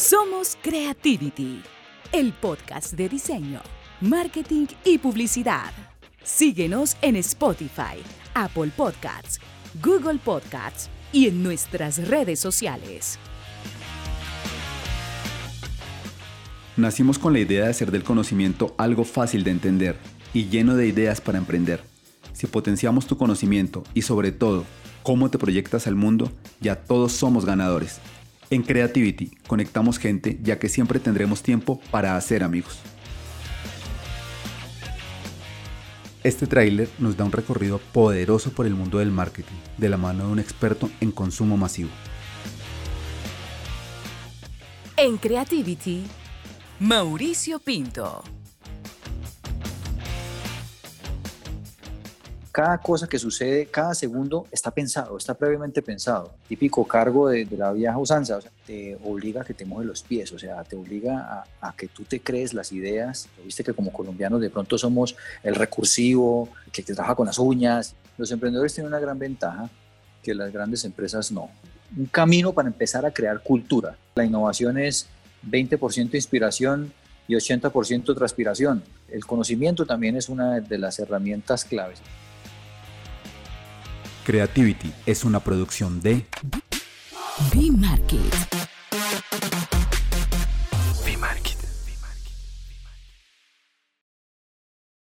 Somos Creativity, el podcast de diseño, marketing y publicidad. Síguenos en Spotify, Apple Podcasts, Google Podcasts y en nuestras redes sociales. Nacimos con la idea de hacer del conocimiento algo fácil de entender y lleno de ideas para emprender. Si potenciamos tu conocimiento y sobre todo cómo te proyectas al mundo, ya todos somos ganadores. En Creativity conectamos gente ya que siempre tendremos tiempo para hacer amigos. Este tráiler nos da un recorrido poderoso por el mundo del marketing, de la mano de un experto en consumo masivo. En Creativity, Mauricio Pinto. Cada cosa que sucede, cada segundo está pensado, está previamente pensado. Típico cargo de, la vieja usanza, o sea, te obliga a que te mojes los pies, o sea, te obliga a, que tú te crees las ideas. Viste que como colombianos de pronto somos el recursivo, que te trabaja con las uñas. Los emprendedores tienen una gran ventaja que las grandes empresas no. Un camino para empezar a crear cultura. La innovación es 20% inspiración y 80% transpiración. El conocimiento también es una de las herramientas claves. Creativity es una producción de B-Market.